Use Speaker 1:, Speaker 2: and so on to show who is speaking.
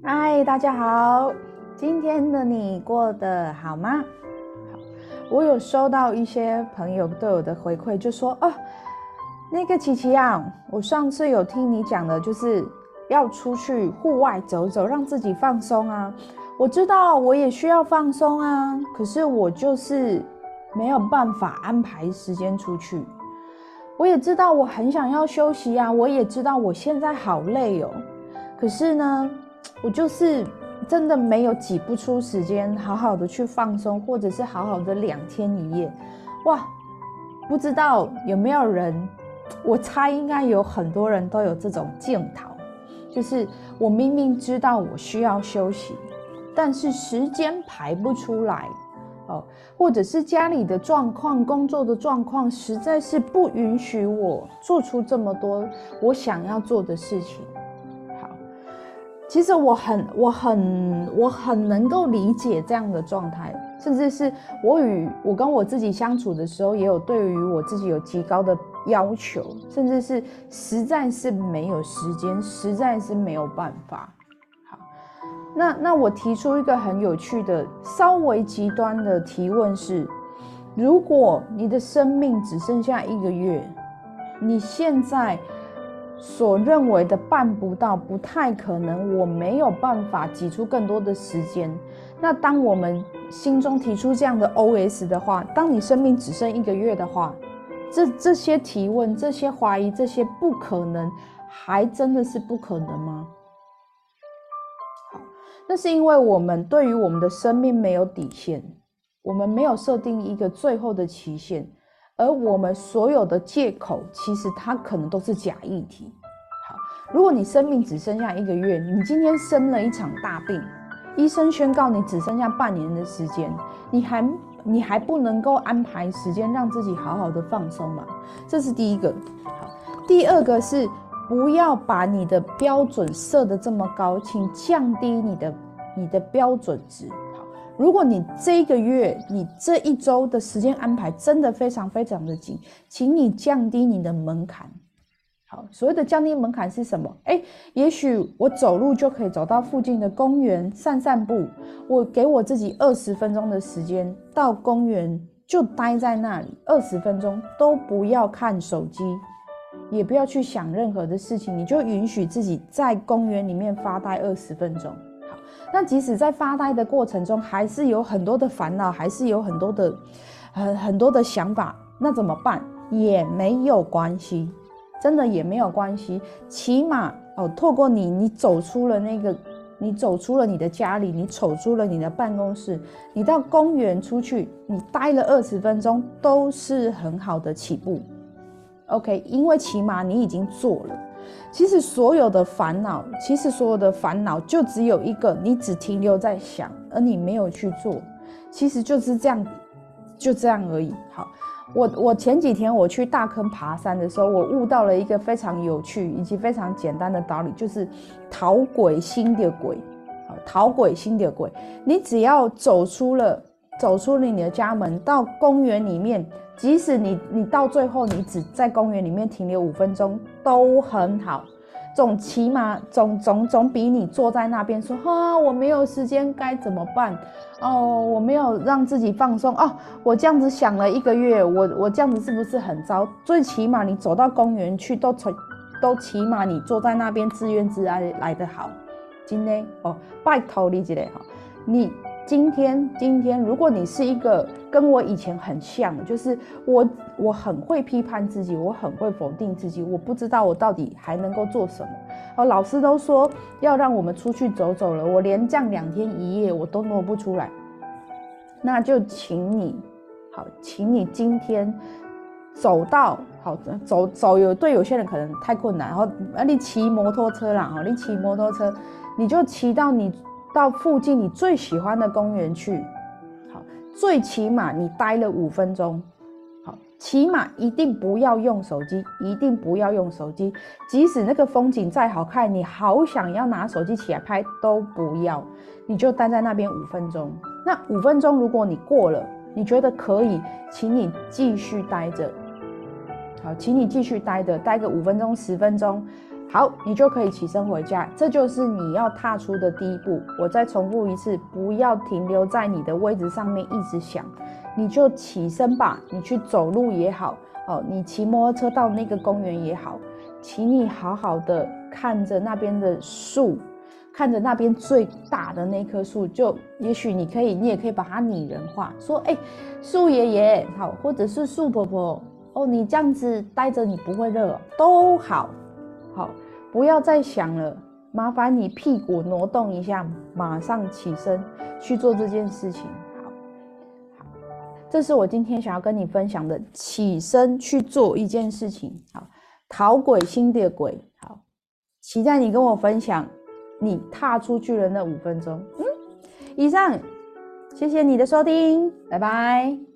Speaker 1: 嗨，大家好，今天的你过得好吗？好，我有收到一些朋友对我的回馈，就说哦，那个琪琪啊，我上次有听你讲的，就是要出去户外走走，让自己放松啊。我知道我也需要放松啊，可是我就是没有办法安排时间出去。我也知道我很想要休息啊，我也知道我现在好累哦，可是呢。我就是真的没有挤不出时间，好好的去放松，或者是好好的两天一夜，哇！不知道有没有人？我猜应该有很多人都有这种镜头，就是我明明知道我需要休息，但是时间排不出来哦，或者是家里的状况、工作的状况，实在是不允许我做出这么多我想要做的事情。其实我很、我很、我很能够理解这样的状态，甚至是我与我跟我自己相处的时候，也有对于我自己有极高的要求，甚至是实在是没有时间，实在是没有办法。好，那那我提出一个很有趣的、稍微极端的提问是：如果你的生命只剩下一个月，你现在？所认为的办不到，不太可能。我没有办法挤出更多的时间。那当我们心中提出这样的 OS 的话，当你生命只剩一个月的话，这这些提问、这些怀疑、这些不可能，还真的是不可能吗？好，那是因为我们对于我们的生命没有底线，我们没有设定一个最后的期限。而我们所有的借口，其实它可能都是假议题。好，如果你生命只剩下一个月，你今天生了一场大病，医生宣告你只剩下半年的时间，你还你还不能够安排时间让自己好好的放松吗？这是第一个。好，第二个是不要把你的标准设得这么高，请降低你的你的标准值。如果你这个月、你这一周的时间安排真的非常非常的紧，请你降低你的门槛。好，所谓的降低门槛是什么？哎，也许我走路就可以走到附近的公园散散步。我给我自己二十分钟的时间到公园就待在那里，二十分钟都不要看手机，也不要去想任何的事情，你就允许自己在公园里面发呆二十分钟。那即使在发呆的过程中，还是有很多的烦恼，还是有很多的很很多的想法，那怎么办？也没有关系，真的也没有关系。起码哦，透过你，你走出了那个，你走出了你的家里，你走出了你的办公室，你到公园出去，你待了二十分钟，都是很好的起步。OK，因为起码你已经做了。其实所有的烦恼，其实所有的烦恼就只有一个，你只停留在想，而你没有去做，其实就是这样，就这样而已。好，我我前几天我去大坑爬山的时候，我悟到了一个非常有趣以及非常简单的道理，就是讨鬼心的鬼，讨鬼心的鬼，你只要走出了，走出了你的家门，到公园里面。即使你你到最后你只在公园里面停留五分钟都很好，总起码总总总比你坐在那边说哈我没有时间该怎么办哦我没有让自己放松哦我这样子想了一个月我我这样子是不是很糟？最起码你走到公园去都成都起码你坐在那边自怨自艾来得好。今天哦拜托你一下哈你。今天，今天，如果你是一个跟我以前很像，就是我，我很会批判自己，我很会否定自己，我不知道我到底还能够做什么。哦，老师都说要让我们出去走走了，我连这样两天一夜我都挪不出来，那就请你，好，请你今天走到好走走有对有些人可能太困难，然后啊，你骑摩托车啦，哦，你骑摩托车，你就骑到你。到附近你最喜欢的公园去，好，最起码你待了五分钟，好，起码一定不要用手机，一定不要用手机，即使那个风景再好看，你好想要拿手机起来拍都不要，你就待在那边五分钟。那五分钟如果你过了，你觉得可以，请你继续待着，好，请你继续待着，待个五分钟、十分钟。好，你就可以起身回家。这就是你要踏出的第一步。我再重复一次，不要停留在你的位置上面一直想，你就起身吧。你去走路也好，哦，你骑摩托车到那个公园也好，请你好好的看着那边的树，看着那边最大的那棵树，就也许你可以，你也可以把它拟人化，说，哎，树爷爷好，或者是树婆婆。哦，你这样子待着，你不会热，都好，好，不要再想了。麻烦你屁股挪动一下，马上起身去做这件事情。好，好，这是我今天想要跟你分享的，起身去做一件事情。好，讨鬼心的鬼。好，期待你跟我分享你踏出去的那五分钟。嗯，以上，谢谢你的收听，拜拜。